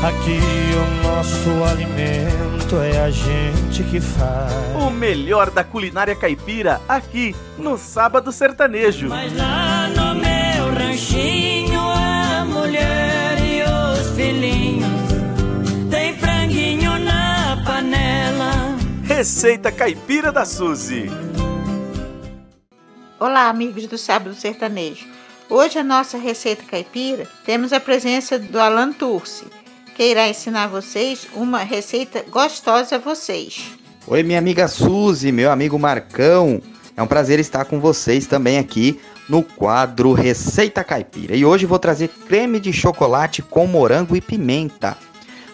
Aqui o nosso alimento é a gente que faz. O melhor da culinária caipira aqui no Sábado Sertanejo. Mas lá no meu ranchinho a mulher e os filhinhos tem franguinho na panela. Receita caipira da Suzy. Olá, amigos do Sábado Sertanejo. Hoje a nossa receita caipira temos a presença do Alan Turci que irá ensinar vocês uma receita gostosa a vocês. Oi, minha amiga Suzy, meu amigo Marcão. É um prazer estar com vocês também aqui no quadro Receita Caipira. E hoje vou trazer creme de chocolate com morango e pimenta.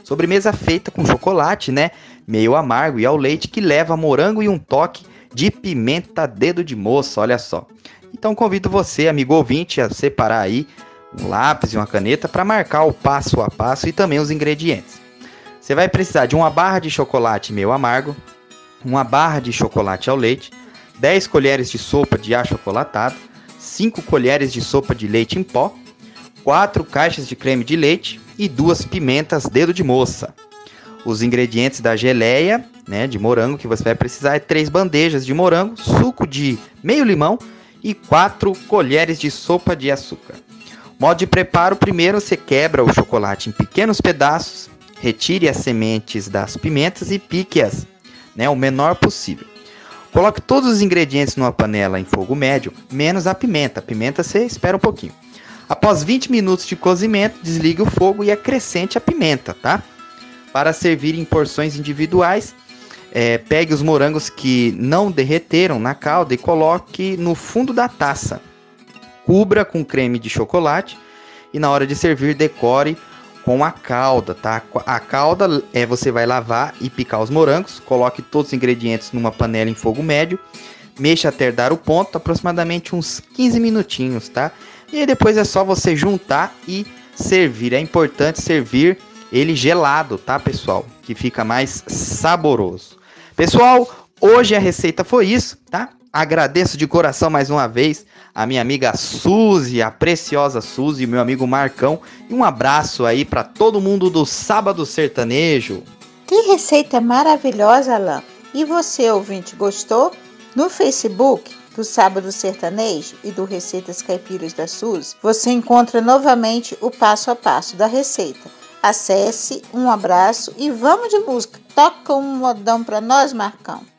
Sobremesa feita com chocolate, né? Meio amargo e ao leite que leva morango e um toque de pimenta dedo de moça, olha só. Então convido você, amigo ouvinte, a separar aí um lápis e uma caneta para marcar o passo a passo e também os ingredientes. Você vai precisar de uma barra de chocolate meio amargo, uma barra de chocolate ao leite, 10 colheres de sopa de achocolatado, 5 colheres de sopa de leite em pó, 4 caixas de creme de leite e duas pimentas dedo de moça. Os ingredientes da geleia, né, de morango que você vai precisar é 3 bandejas de morango, suco de meio limão e 4 colheres de sopa de açúcar. Modo de preparo: primeiro você quebra o chocolate em pequenos pedaços, retire as sementes das pimentas e pique-as né, o menor possível. Coloque todos os ingredientes numa panela em fogo médio, menos a pimenta. A pimenta você espera um pouquinho. Após 20 minutos de cozimento, desligue o fogo e acrescente a pimenta, tá? Para servir em porções individuais, é, pegue os morangos que não derreteram na calda e coloque no fundo da taça cubra com creme de chocolate e na hora de servir decore com a calda, tá? A calda é você vai lavar e picar os morangos, coloque todos os ingredientes numa panela em fogo médio, mexa até dar o ponto, aproximadamente uns 15 minutinhos, tá? E aí depois é só você juntar e servir. É importante servir ele gelado, tá, pessoal? Que fica mais saboroso. Pessoal, hoje a receita foi isso, tá? Agradeço de coração mais uma vez a minha amiga Suzy, a preciosa Suzy, meu amigo Marcão. E um abraço aí para todo mundo do Sábado Sertanejo. Que receita maravilhosa, Alain! E você, ouvinte, gostou? No Facebook do Sábado Sertanejo e do Receitas Caipiras da Suzy, você encontra novamente o passo a passo da receita. Acesse, um abraço e vamos de música. Toca um modão para nós, Marcão.